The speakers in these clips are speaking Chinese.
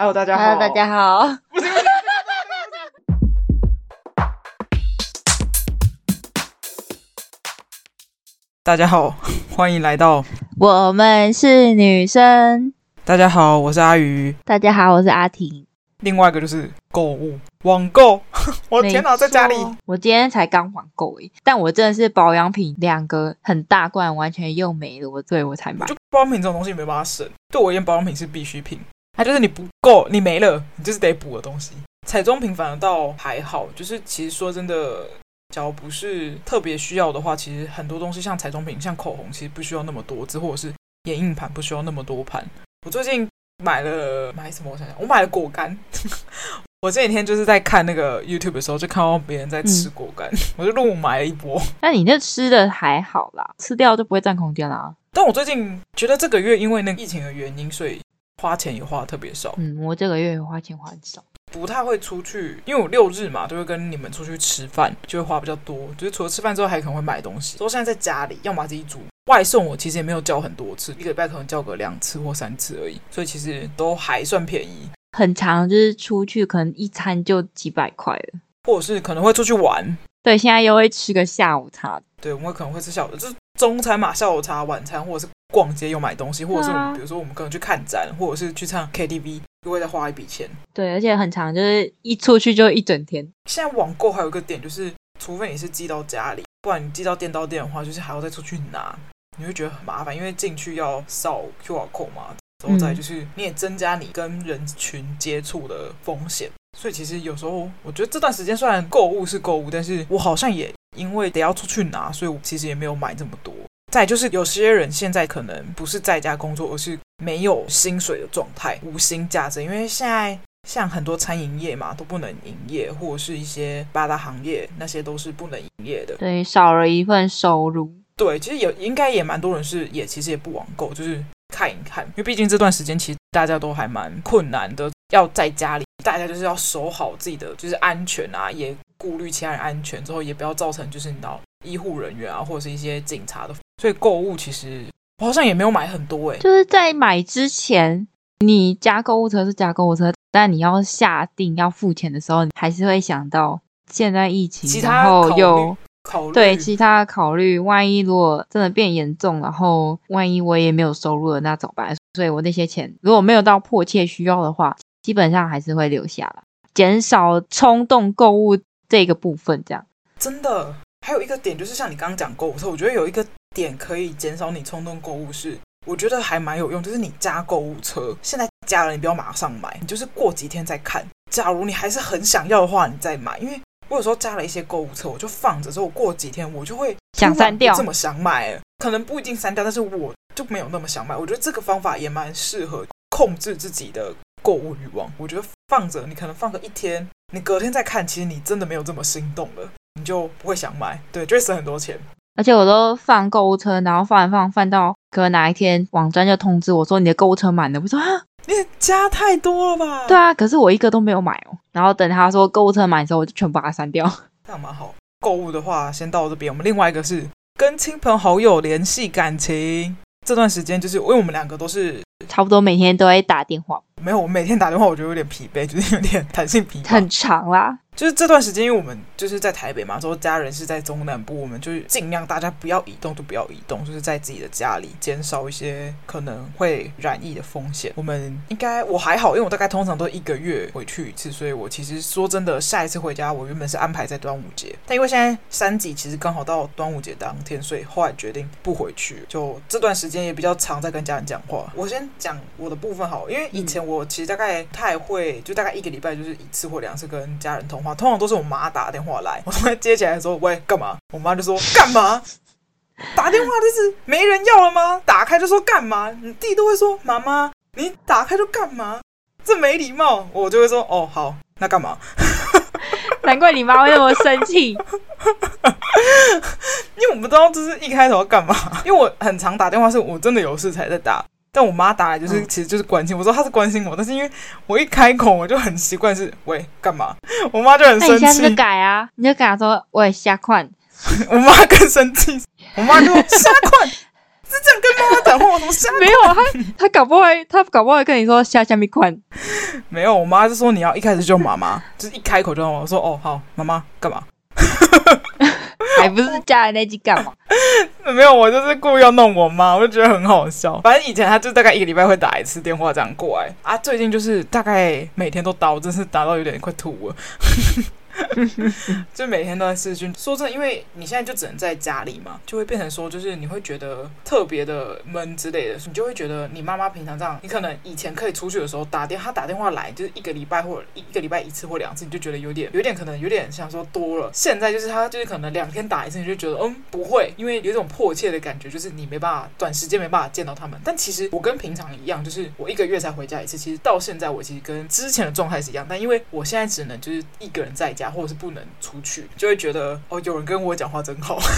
Hello，大家好。Hello，大家好。大家好，欢迎来到我们是女生。大家好，我是阿鱼。大家好，我是阿婷。另外一个就是购物网购，我天哪，在家里，我今天才刚网购诶，但我真的是保养品两个很大罐，完全用没了，我对我才买。就保养品这种东西没办法省，对我而言，保养品是必需品，它就是你不够，你没了，你就是得补的东西。彩妆品反而倒还好，就是其实说真的，假如不是特别需要的话，其实很多东西像彩妆品，像口红，其实不需要那么多支，或者是眼影盘不需要那么多盘。我最近。买了买什么？我想想，我买了果干。我这几天就是在看那个 YouTube 的时候，就看到别人在吃果干，嗯、我就入买了一波。那你那吃的还好啦，吃掉就不会占空间啦。但我最近觉得这个月因为那个疫情的原因，所以花钱也花的特别少。嗯，我这个月花钱花很少，不太会出去，因为我六日嘛都会跟你们出去吃饭，就会花比较多。就是除了吃饭之后，还可能会买东西。所以现在在家里，要么自己煮。外送我其实也没有叫很多次，一个礼拜可能叫个两次或三次而已，所以其实都还算便宜。很长就是出去可能一餐就几百块了，或者是可能会出去玩。对，现在又会吃个下午茶。对，我们可能会吃下午，就是中餐嘛，下午茶、晚餐，或者是逛街又买东西，或者是我们、啊、比如说我们可能去看展，或者是去唱 KTV，又会再花一笔钱。对，而且很长，就是一出去就一整天。现在网购还有一个点就是，除非你是寄到家里，不然你寄到店到店的话，就是还要再出去拿。你会觉得很麻烦，因为进去要扫 QR code 嘛，然后再就是你也增加你跟人群接触的风险，嗯、所以其实有时候我觉得这段时间虽然购物是购物，但是我好像也因为得要出去拿，所以我其实也没有买这么多。再就是有些人现在可能不是在家工作，而是没有薪水的状态，无薪假证，因为现在像很多餐饮业嘛都不能营业，或者是一些八大行业那些都是不能营业的，对，少了一份收入。对，其实有应该也蛮多人是也其实也不网购，就是看一看，因为毕竟这段时间其实大家都还蛮困难的，要在家里，大家就是要守好自己的就是安全啊，也顾虑其他人安全，之后也不要造成就是你知道医护人员啊或者是一些警察的，所以购物其实我好像也没有买很多诶、欸，就是在买之前，你加购物车是加购物车，但你要下定要付钱的时候，你还是会想到现在疫情，其他然后又。考虑对其他考虑，万一如果真的变严重，然后万一我也没有收入了，那怎么办？所以我那些钱如果没有到迫切需要的话，基本上还是会留下来，减少冲动购物这个部分。这样真的还有一个点，就是像你刚刚讲购物车，我觉得有一个点可以减少你冲动购物是，我觉得还蛮有用，就是你加购物车，现在加了你不要马上买，你就是过几天再看。假如你还是很想要的话，你再买，因为。我有时候加了一些购物车，我就放着，之后过几天我就会想删掉，这么想买，可能不一定删掉，但是我就没有那么想买。我觉得这个方法也蛮适合控制自己的购物欲望。我觉得放着，你可能放个一天，你隔天再看，其实你真的没有这么心动了，你就不会想买，对，就会省很多钱。而且我都放购物车，然后放一放，放到可能哪一天网站就通知我说你的购物车满了，我说啊。你加太多了吧？对啊，可是我一个都没有买哦。然后等他说购物车满的时候，我就全部把它删掉。这样蛮好。购物的话，先到这边。我们另外一个是跟亲朋好友联系感情。这段时间就是因为我们两个都是差不多每天都会打电话。没有，我每天打电话，我觉得有点疲惫，就是有点 弹性疲惫。很长啦。就是这段时间，因为我们就是在台北嘛，之后家人是在中南部，我们就是尽量大家不要移动，就不要移动，就是在自己的家里，减少一些可能会染疫的风险。我们应该我还好，因为我大概通常都一个月回去一次，所以我其实说真的，下一次回家我原本是安排在端午节，但因为现在三级其实刚好到端午节当天，所以后来决定不回去。就这段时间也比较常在跟家人讲话。我先讲我的部分好，因为以前我其实大概太会，就大概一个礼拜就是一次或两次跟家人通话。通常都是我妈打电话来，我突然接起来的时候，喂，干嘛？我妈就说干嘛？打电话就是没人要了吗？打开就说干嘛？你弟都会说妈妈，你打开就干嘛？这没礼貌，我就会说哦好，那干嘛？难怪你妈会那么生气，因为我不知道这是一开头要干嘛，因为我很常打电话，是我真的有事才在打。但我妈打来就是，其实就是关心。我说她是关心我，但是因为我一开口，我就很奇怪是喂干嘛？我妈就很生气。那你现在就改啊，你就跟她说喂瞎款。我妈更生气，我妈就说瞎款，是这样跟妈妈讲话，我怎么没有他，他搞不会，她搞不会跟你说下下面款。没有，我妈就说你要一开始就妈妈，就是一开口就我说哦好，妈妈干嘛？还不是加了那句干嘛？没有，我就是故意要弄我妈，我就觉得很好笑。反正以前他就大概一个礼拜会打一次电话这样过来啊，最近就是大概每天都打，我真是打到有点快吐了。就每天都在视讯。说真的，因为你现在就只能在家里嘛，就会变成说，就是你会觉得特别的闷之类的。你就会觉得你妈妈平常这样，你可能以前可以出去的时候打电，她打电话来就是一个礼拜或者一个礼拜一次或两次，你就觉得有点有点可能有点想说多了。现在就是她就是可能两天打一次，你就觉得嗯不会，因为有一种迫切的感觉，就是你没办法短时间没办法见到他们。但其实我跟平常一样，就是我一个月才回家一次。其实到现在我其实跟之前的状态是一样，但因为我现在只能就是一个人在家家。或者是不能出去，就会觉得哦，有人跟我讲话真好。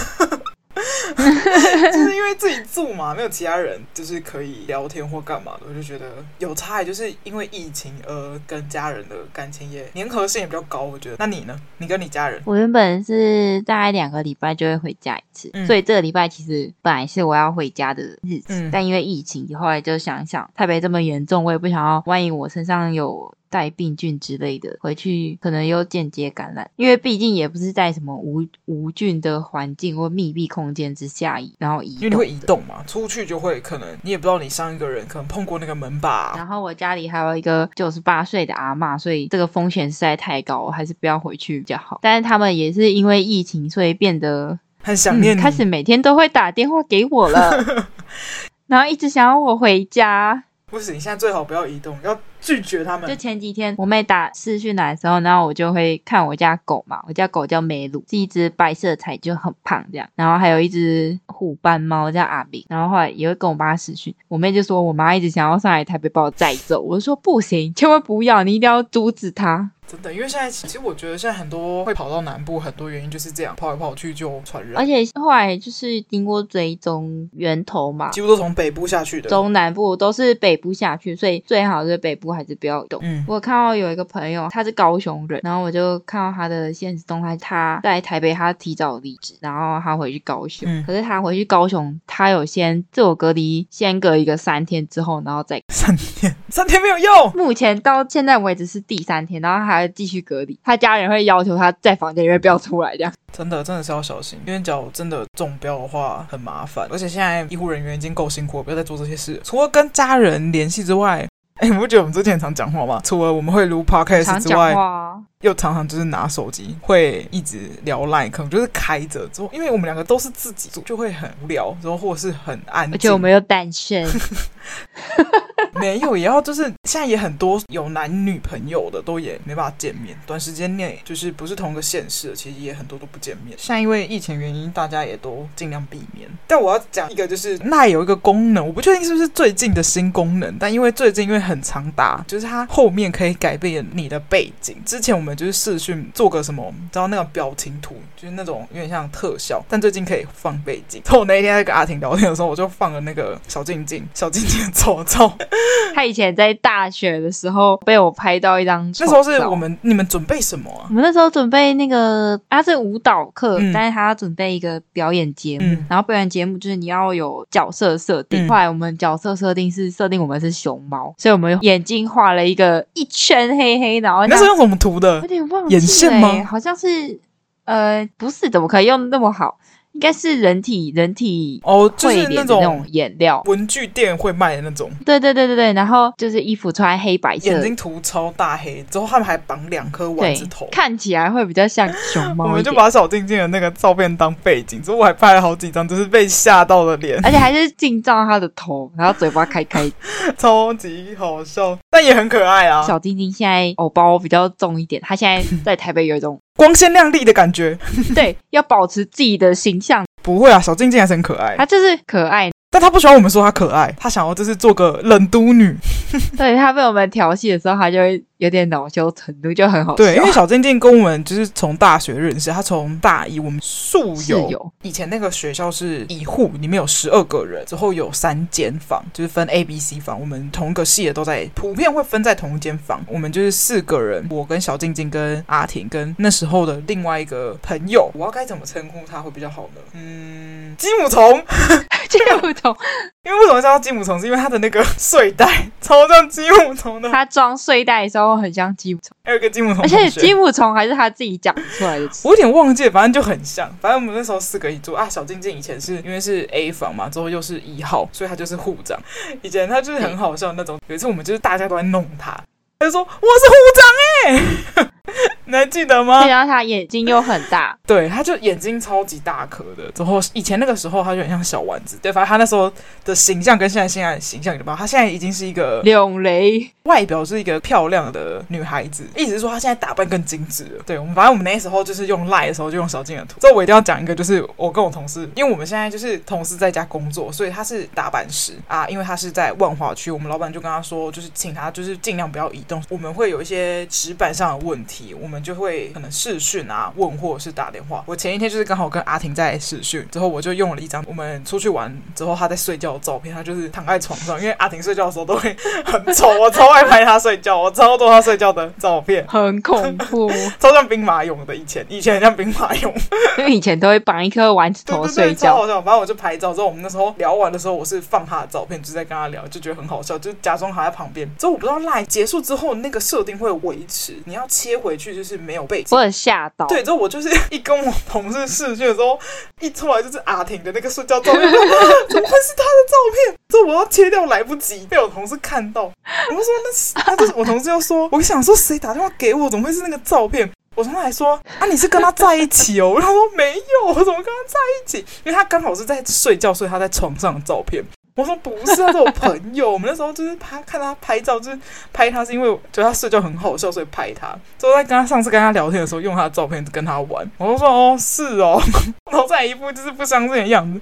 就是因为自己住嘛，没有其他人，就是可以聊天或干嘛的，我就觉得有差。就是因为疫情而跟家人的感情也粘合性也比较高，我觉得。那你呢？你跟你家人？我原本是大概两个礼拜就会回家一次，嗯、所以这个礼拜其实本来是我要回家的日子，嗯、但因为疫情，后来就想想，台北这么严重，我也不想要，万一我身上有。带病菌之类的回去，可能又间接感染，因为毕竟也不是在什么无无菌的环境或密闭空间之下，然后移动，因为你会移动嘛，出去就会可能你也不知道你上一个人可能碰过那个门把。然后我家里还有一个九十八岁的阿妈，所以这个风险实在太高，我还是不要回去比较好。但是他们也是因为疫情，所以变得很想念开始每天都会打电话给我了，然后一直想要我回家。不行，你现在最好不要移动，要拒绝他们。就前几天我妹打视讯来的时候，然后我就会看我家狗嘛，我家狗叫梅鲁，是一只白色彩，就很胖这样。然后还有一只虎斑猫叫阿比，然后后来也会跟我妈视讯。我妹就说我妈一直想要上来台北把我载走，我就说不行，千万不要，你一定要阻止她。真的，因为现在其实我觉得现在很多会跑到南部，很多原因就是这样，跑来跑去就传染。而且后来就是经过追踪源头嘛，几乎都从北部下去的，中南部都是北部下去，所以最好是北部还是不要动。嗯，我看到有一个朋友，他是高雄人，然后我就看到他的现实动态，他在台北，他提早离职，然后他回去高雄。嗯，可是他回去高雄，他有先自我隔离，先隔一个三天之后，然后再三天，三天没有用。目前到现在为止是第三天，然后还。继续隔离，他家人会要求他在房间里面不要出来，这样真的真的是要小心，因为假如真的中标的话很麻烦，而且现在医护人员已经够辛苦了，不要再做这些事。除了跟家人联系之外，哎，你不觉得我们之前常讲话吗？除了我们会录 podcast 之外，常又常常就是拿手机会一直聊 Line，可能就是开着之后，因为我们两个都是自己做，就会很无聊，然后或者是很安静，而且我们又单身。没有，也要就是现在也很多有男女朋友的都也没办法见面，短时间内就是不是同一个县市的，其实也很多都不见面。现在因为疫情原因，大家也都尽量避免。但我要讲一个，就是那有一个功能，我不确定是不是最近的新功能，但因为最近因为很常打，就是它后面可以改变你的背景。之前我们就是视讯做个什么，你知道那个表情图，就是那种有点像特效，但最近可以放背景。我那一天在跟阿婷聊天的时候，我就放了那个小静静，小静静的丑照。他以前在大学的时候被我拍到一张，那时候是我们你们准备什么啊？我们那时候准备那个，他是舞蹈课，嗯、但是他要准备一个表演节目，嗯、然后表演节目就是你要有角色设定。嗯、后来我们角色设定是设定我们是熊猫，所以我们眼睛画了一个一圈黑黑，然后那是用什么涂的？有点忘记了，眼线吗？好像是，呃，不是，怎么可以用那么好？应该是人体人体哦，就是那种那种颜料，文具店会卖的那种。对对对对对，然后就是衣服穿黑白色，眼睛涂超大黑，之后他们还绑两颗丸子头，看起来会比较像熊猫。我们就把小静静的那个照片当背景，之后我还拍了好几张，就是被吓到的脸，而且还是近照他的头，然后嘴巴开开，超级好笑，但也很可爱啊。小静静现在偶包比较重一点，她现在在台北有一种。光鲜亮丽的感觉，对，要保持自己的形象。不会啊，小静静还是很可爱，她就是可爱。但他不喜欢我们说他可爱，他想要就是做个冷都女。对，他被我们调戏的时候，他就会有点恼羞成怒，就很好笑。对，因为小静静跟我们就是从大学认识，他从大一我们宿友，有以前那个学校是一户，里面有十二个人，之后有三间房，就是分 A、B、C 房。我们同一个系的都在，普遍会分在同一间房。我们就是四个人，我跟小静静跟阿婷跟那时候的另外一个朋友，我要该怎么称呼他会比较好呢？嗯。嗯，鸡母虫，鸡母虫，因为为什么叫鸡母虫？是因为它的那个睡袋超像鸡母虫的。它装睡袋的时候很像鸡母虫，还有一个鸡母虫，而且鸡母虫还是他自己讲出来的。我有点忘记，反正就很像。反正我们那时候四个一组啊。小静静以前是因为是 A 房嘛，之后又是一号，所以他就是护长。以前他就是很好笑的那种。有一次我们就是大家都在弄他，他就说我是护长哎、欸。你还记得吗？对，然后他眼睛又很大，对，他就眼睛超级大颗的。之后以前那个时候，他就很像小丸子。对，反正他那时候的形象跟现在现在的形象，你知道吗？他现在已经是一个两雷，外表是一个漂亮的女孩子，意思是说她现在打扮更精致了。对，我们反正我们那时候就是用赖的时候就用小静的图。之后我一定要讲一个，就是我跟我同事，因为我们现在就是同事在家工作，所以他是打板师啊，因为他是在万华区，我们老板就跟他说，就是请他就是尽量不要移动，我们会有一些纸板上的问题，我们就会可能。视讯啊，问或者是打电话。我前一天就是刚好跟阿婷在视讯，之后我就用了一张我们出去玩之后他在睡觉的照片。他就是躺在床上，因为阿婷睡觉的时候都会很丑，我超爱拍她睡觉，我超多她睡觉的照片，很恐怖，超像兵马俑的。以前以前很像兵马俑，因为以前都会绑一颗丸子头睡觉，超好笑。反正我就拍照之后，我们那时候聊完的时候，我是放他的照片，就在跟他聊，就觉得很好笑，就假装还在旁边。之后我不知道赖结束之后那个设定会维持，你要切回去就是没有背景。吓到！对，之后我就是 一跟我同事视讯的时候，一出来就是阿婷的那个睡觉照片，怎么会是他的照片？之后我要切掉来不及，被我同事看到。我就说那是，他就是我同事就说，我想说谁打电话给我，怎么会是那个照片？我同事还说啊，你是跟他在一起哦？然后说没有，我怎么跟他在一起？因为他刚好是在睡觉，所以他在床上的照片。我说不是，他是我朋友。我们那时候就是拍，看他拍照，就是拍他是因为觉得他睡觉很好笑，所以拍他。之后在跟他上次跟他聊天的时候，用他的照片跟他玩。我就说哦，是哦，然后再一副就是不相信的样子，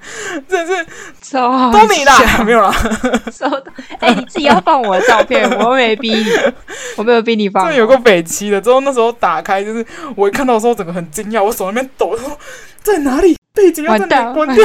真的是超都你啦，没有啦。收到。哎、欸，你自己要放我的照片，我没逼你，我没有逼你放。这有个北七的，之后那时候打开，就是我一看到的时候，整个很惊讶，我手那边抖，说在哪里？背景要在哪里关掉？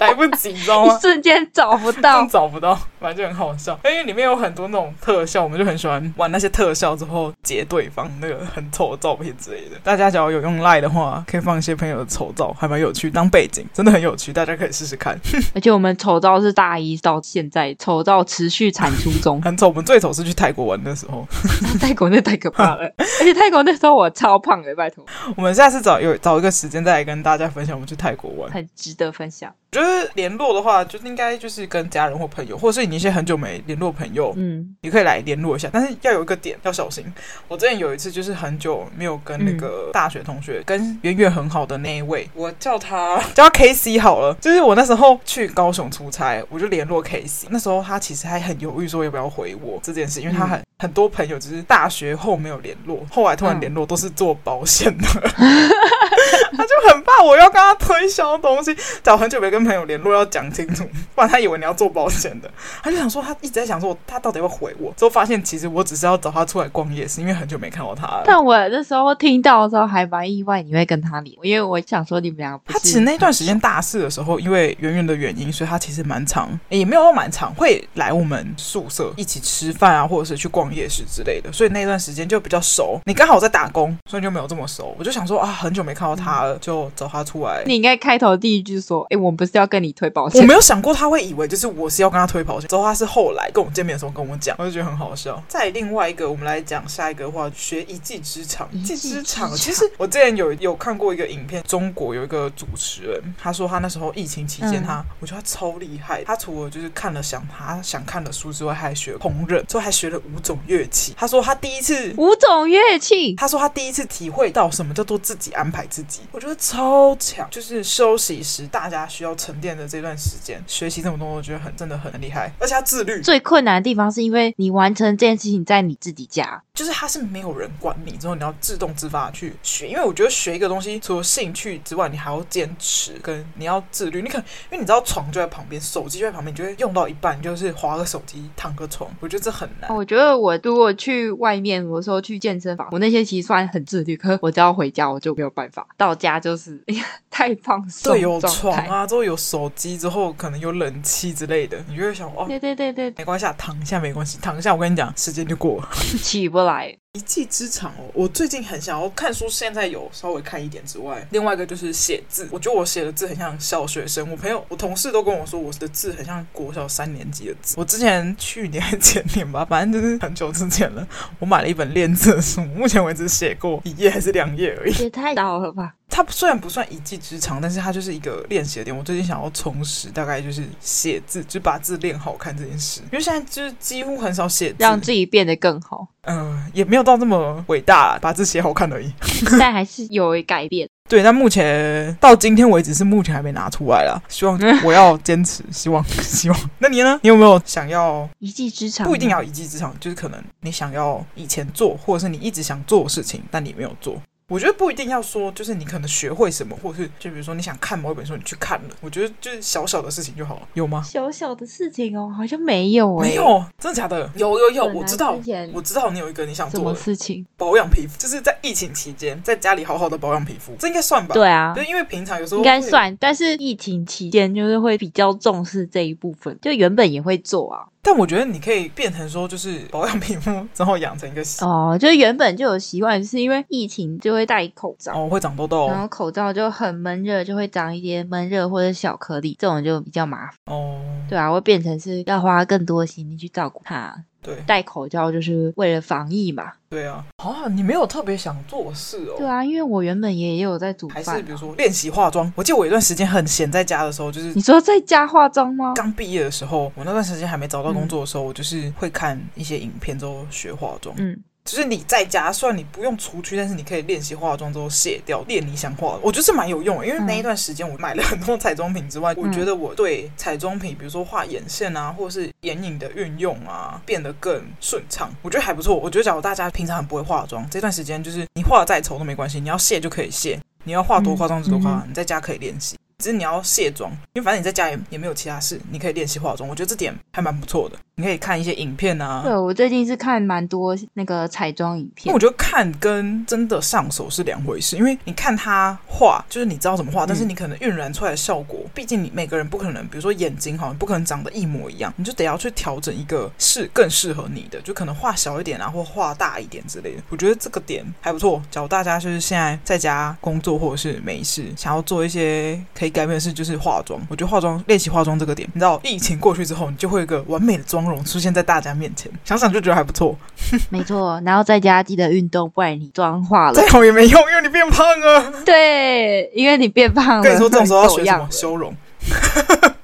来不及，你知道吗？一瞬间找不到，找不到，反正就很好笑。因为里面有很多那种特效，我们就很喜欢玩那些特效，之后截对方那个很丑的照片之类的。大家只要有用 Line 的话，可以放一些朋友的丑照，还蛮有趣，当背景真的很有趣，大家可以试试看。而且我们丑照是大一到现在，丑照持续产出中，很丑。我们最丑是去泰国玩的时候，泰国那太可怕了。而且泰国那时候我超胖的，拜托。我们下次找有找一个时间再来跟大家分享我们去泰国玩，很值得分享。我联络的话，就是应该就是跟家人或朋友，或者是你一些很久没联络朋友，嗯，你可以来联络一下。但是要有一个点，要小心。我之前有一次就是很久没有跟那个大学同学，嗯、跟远远很好的那一位，我叫他叫他 K C 好了。就是我那时候去高雄出差，我就联络 K C。那时候他其实还很犹豫说要不要回我这件事，因为他很、嗯、很多朋友只是大学后没有联络，后来突然联络都是做保险的。嗯 他就很怕我要跟他推销东西，找很久没跟朋友联络，要讲清楚，不然他以为你要做保险的。他就想说，他一直在想说，他到底会回我。之后发现其实我只是要找他出来逛夜市，因为很久没看到他了。但我那时候听到的时候还蛮意外，你会跟他联，因为我想说你们俩。他其实那段时间大四的时候，因为圆圆的原因，所以他其实蛮长，也没有蛮长，会来我们宿舍一起吃饭啊，或者是去逛夜市之类的。所以那段时间就比较熟。你刚好在打工，所以就没有这么熟。我就想说啊，很久没看到他了。就找他出来。你应该开头第一句说：“哎、欸，我们不是要跟你推保险。”我没有想过他会以为就是我是要跟他推保险。之后他是后来跟我见面的时候跟我讲，我就觉得很好笑。再另外一个，我们来讲下一个的话，学一技之长。一技之长，其实我之前有有看过一个影片，中国有一个主持人，他说他那时候疫情期间，他、嗯、我觉得他超厉害。他除了就是看了想他想看的书之外，还学烹饪，之后还学了五种乐器。他说他第一次五种乐器，他说他第一次体会到什么叫做自己安排自己。我觉得超强，就是休息时大家需要沉淀的这段时间，学习这么多，我觉得很真的很厉害，而且他自律。最困难的地方是因为你完成这件事情在你自己家，就是他是没有人管你，之后你要自动自发去学。因为我觉得学一个东西，除了兴趣之外，你还要坚持，跟你要自律。你可能因为你知道床就在旁边，手机就在旁边，你就会用到一半，就是划个手机，躺个床。我觉得这很难。我觉得我如果去外面，我说去健身房，我那些其实算很自律，可是我只要回家我就没有办法，到家就是。哎呀，太放松。对，有床啊，之后有手机，之后可能有冷气之类的，你就会想哦，对对对对，没关系，躺一下没关系，躺一下，我跟你讲，时间就过了，起不来。一技之长哦，我最近很想要看书，现在有稍微看一点之外，另外一个就是写字。我觉得我写的字很像小学生，我朋友、我同事都跟我说我的字很像国小三年级的字。我之前去年还前年吧，反正就是很久之前了，我买了一本练字书，目前为止写过一页还是两页而已，也太早了吧。它虽然不算一技之长，但是它就是一个练习的点。我最近想要重拾，大概就是写字，就把字练好看这件事。因为现在就是几乎很少写字，让自己变得更好。嗯、呃，也没有到这么伟大，把字写好看而已。但还是有改变。对，但目前到今天为止是目前还没拿出来啦。希望我要坚持，希望 希望。那你呢？你有没有想要一技之长？不一定要一技之长，就是可能你想要以前做，或者是你一直想做的事情，但你没有做。我觉得不一定要说，就是你可能学会什么，或者是就比如说你想看某一本书，你去看了。我觉得就是小小的事情就好了，有吗？小小的事情哦，好像没有哎、欸，没有，真的假的？有有有，我知道，我知道你有一个你想做的事情，保养皮肤，就是在疫情期间在家里好好的保养皮肤，这应该算吧？对啊，就因为平常有时候应该算，但是疫情期间就是会比较重视这一部分，就原本也会做啊。但我觉得你可以变成说，就是 保养皮肤之后养成一个习惯哦，就是原本就有习惯，是因为疫情就会戴口罩哦，会长痘痘，然后口罩就很闷热，就会长一些闷热或者小颗粒，这种就比较麻烦哦。对啊，会变成是要花更多的心力去照顾它。对，戴口罩就是为了防疫嘛。对啊，啊，你没有特别想做事哦。对啊，因为我原本也也有在煮饭，还是比如说练习化妆。我记得我有一段时间很闲，在家的时候，就是你说在家化妆吗？刚毕业的时候，我那段时间还没找到工作的时候，嗯、我就是会看一些影片之后学化妆。嗯。就是你在家，虽然你不用出去，但是你可以练习化妆之后卸掉，练你想化的。我觉得是蛮有用的，因为那一段时间我买了很多彩妆品之外，嗯、我觉得我对彩妆品，比如说画眼线啊，或者是眼影的运用啊，变得更顺畅。我觉得还不错。我觉得假如大家平常很不会化妆，这段时间就是你化得再丑都没关系，你要卸就可以卸，你要化多夸张就多化，你在家可以练习。只是你要卸妆，因为反正你在家也也没有其他事，你可以练习化妆。我觉得这点还蛮不错的。你可以看一些影片啊。对，我最近是看蛮多那个彩妆影片。因为我觉得看跟真的上手是两回事，因为你看他画，就是你知道怎么画，但是你可能晕染出来的效果，毕竟你每个人不可能，比如说眼睛哈，不可能长得一模一样，你就得要去调整一个适更适合你的，就可能画小一点啊，或画大一点之类的。我觉得这个点还不错。假如大家就是现在在家工作或者是没事，想要做一些可以改变的事，就是。化妆，我觉得化妆练习化妆这个点，你知道，疫情过去之后，你就会有一个完美的妆容出现在大家面前，想想就觉得还不错。没错，然后在家记得运动，不然你妆化了，再好也没用，因为你变胖了。对，因为你变胖了。跟你说，这种时候要学什么？修容。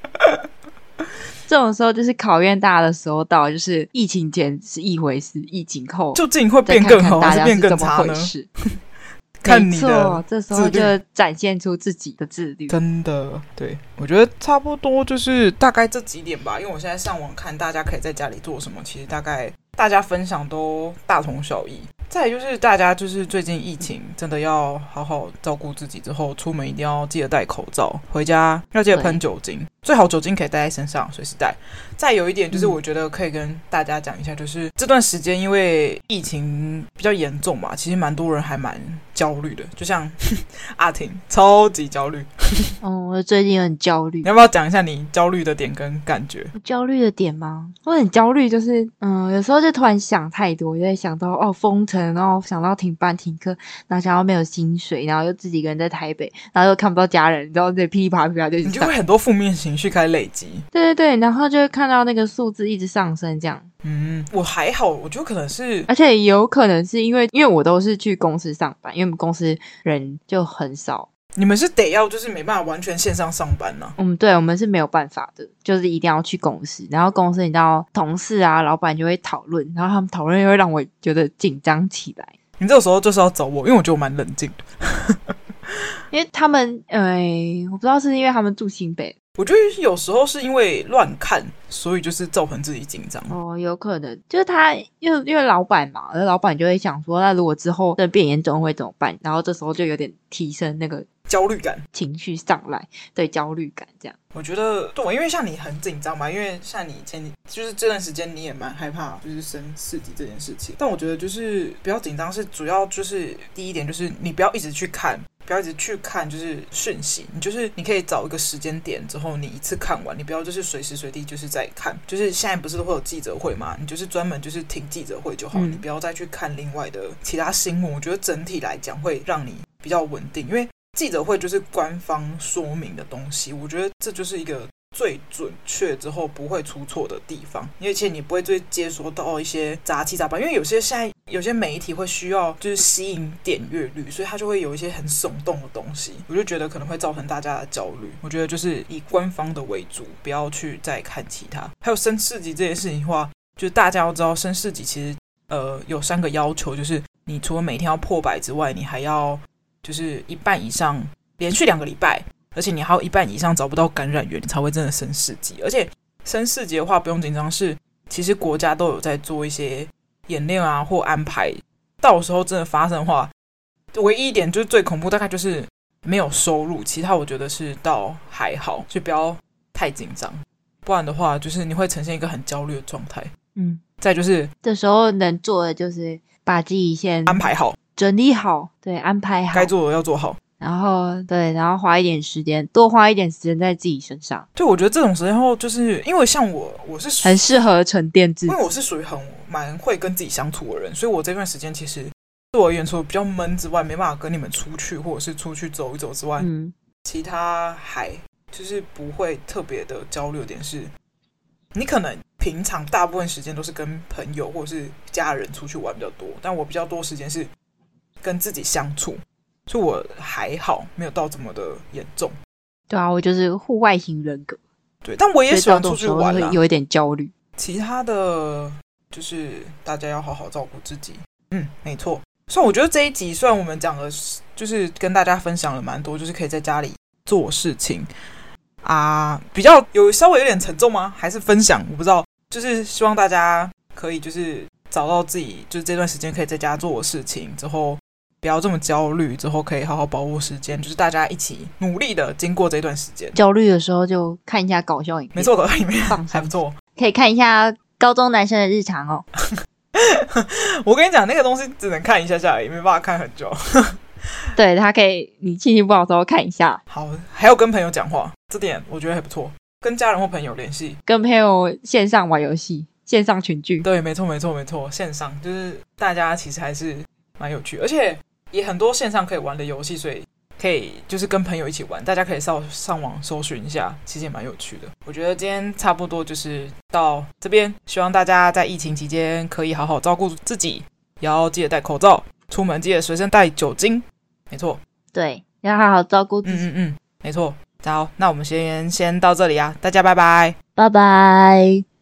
这种时候就是考验大家的时候到，就是疫情前是一回事，疫情后究竟会变更好，还是变更差呢？看你的，这时候就展现出自己的自律。真的，对，我觉得差不多就是大概这几点吧。因为我现在上网看，大家可以在家里做什么，其实大概大家分享都大同小异。再就是大家就是最近疫情真的要好好照顾自己，之后出门一定要记得戴口罩，回家要记得喷酒精，最好酒精可以带在身上，随时带。再有一点就是，我觉得可以跟大家讲一下，就是、嗯、这段时间因为疫情比较严重嘛，其实蛮多人还蛮焦虑的，就像 阿婷超级焦虑。哦，我最近很焦虑。你要不要讲一下你焦虑的点跟感觉？焦虑的点吗？我很焦虑，就是嗯，有时候就突然想太多，就会想到哦封城，然后想到停班停课，然后想到没有薪水，然后又自己一个人在台北，然后又看不到家人，然后这噼里啪啦就你就会很多负面情绪开始累积。对对对，然后就会看。看到那个数字一直上升，这样，嗯，我还好，我觉得可能是，而且有可能是因为，因为我都是去公司上班，因为我们公司人就很少。你们是得要就是没办法完全线上上班呢？嗯，对，我们是没有办法的，就是一定要去公司，然后公司你知道，同事啊、老板就会讨论，然后他们讨论又会让我觉得紧张起来。你这个时候就是要找我，因为我觉得我蛮冷静的，因为他们，哎，我不知道是因为他们住新北。我觉得有时候是因为乱看，所以就是造成自己紧张。哦，有可能就是他，因为因为老板嘛，而老板就会想说，那如果之后的变严重会怎么办？然后这时候就有点提升那个焦虑感，情绪上来，对，焦虑感这样。我觉得对，因为像你很紧张嘛，因为像你前就是这段时间你也蛮害怕，就是升四级这件事情。但我觉得就是不要紧张，是主要就是第一点就是你不要一直去看。不要一直去看就是讯息，你就是你可以找一个时间点之后，你一次看完，你不要就是随时随地就是在看，就是现在不是都会有记者会嘛，你就是专门就是听记者会就好，嗯、你不要再去看另外的其他新闻。我觉得整体来讲会让你比较稳定，因为记者会就是官方说明的东西，我觉得这就是一个。最准确之后不会出错的地方，而且你不会最接收到一些杂七杂八，因为有些现在有些媒体会需要就是吸引点阅率，所以它就会有一些很耸动的东西，我就觉得可能会造成大家的焦虑。我觉得就是以官方的为主，不要去再看其他。还有升四级这件事情的话，就是大家要知道升四级其实呃有三个要求，就是你除了每天要破百之外，你还要就是一半以上连续两个礼拜。而且你还有一半以上找不到感染源，你才会真的升四级。而且升四级的话不用紧张，是其实国家都有在做一些演练啊或安排。到时候真的发生的话，唯一一点就是最恐怖，大概就是没有收入。其他我觉得是倒还好，就不要太紧张。不然的话，就是你会呈现一个很焦虑的状态。嗯，再就是这时候能做的就是把自己先安排好、整理好，对，安排好该做的要做好。然后对，然后花一点时间，多花一点时间在自己身上。对，我觉得这种时候就是因为像我，我是很适合沉淀自己，因为我是属于很蛮会跟自己相处的人，所以我这段时间其实对我而言，除了比较闷之外，没办法跟你们出去或者是出去走一走之外，嗯，其他还就是不会特别的焦虑点是，你可能平常大部分时间都是跟朋友或者是家人出去玩比较多，但我比较多时间是跟自己相处。就我还好，没有到这么的严重。对啊，我就是户外型人格。对，但我也喜欢出去玩啦，有一点焦虑。其他的就是大家要好好照顾自己。嗯，没错。所以我觉得这一集虽然我们讲的是，就是跟大家分享了蛮多，就是可以在家里做事情啊，比较有稍微有点沉重吗？还是分享？我不知道。就是希望大家可以就是找到自己，就是这段时间可以在家做的事情之后。不要这么焦虑，之后可以好好把握时间，就是大家一起努力的经过这段时间。焦虑的时候就看一下搞笑影片，没错，搞笑影片还不错，可以看一下高中男生的日常哦。我跟你讲，那个东西只能看一下下而已，没办法看很久。对，他可以你心情不好的时候看一下。好，还有跟朋友讲话，这点我觉得还不错。跟家人或朋友联系，跟朋友线上玩游戏，线上群聚。对，没错，没错，没错，线上就是大家其实还是蛮有趣，而且。也很多线上可以玩的游戏，所以可以就是跟朋友一起玩。大家可以上上网搜寻一下，其实也蛮有趣的。我觉得今天差不多就是到这边，希望大家在疫情期间可以好好照顾自己，也要记得戴口罩，出门记得随身带酒精。没错，对，要好好照顾自己。嗯嗯嗯，没错。好，那我们先先到这里啊，大家拜拜，拜拜。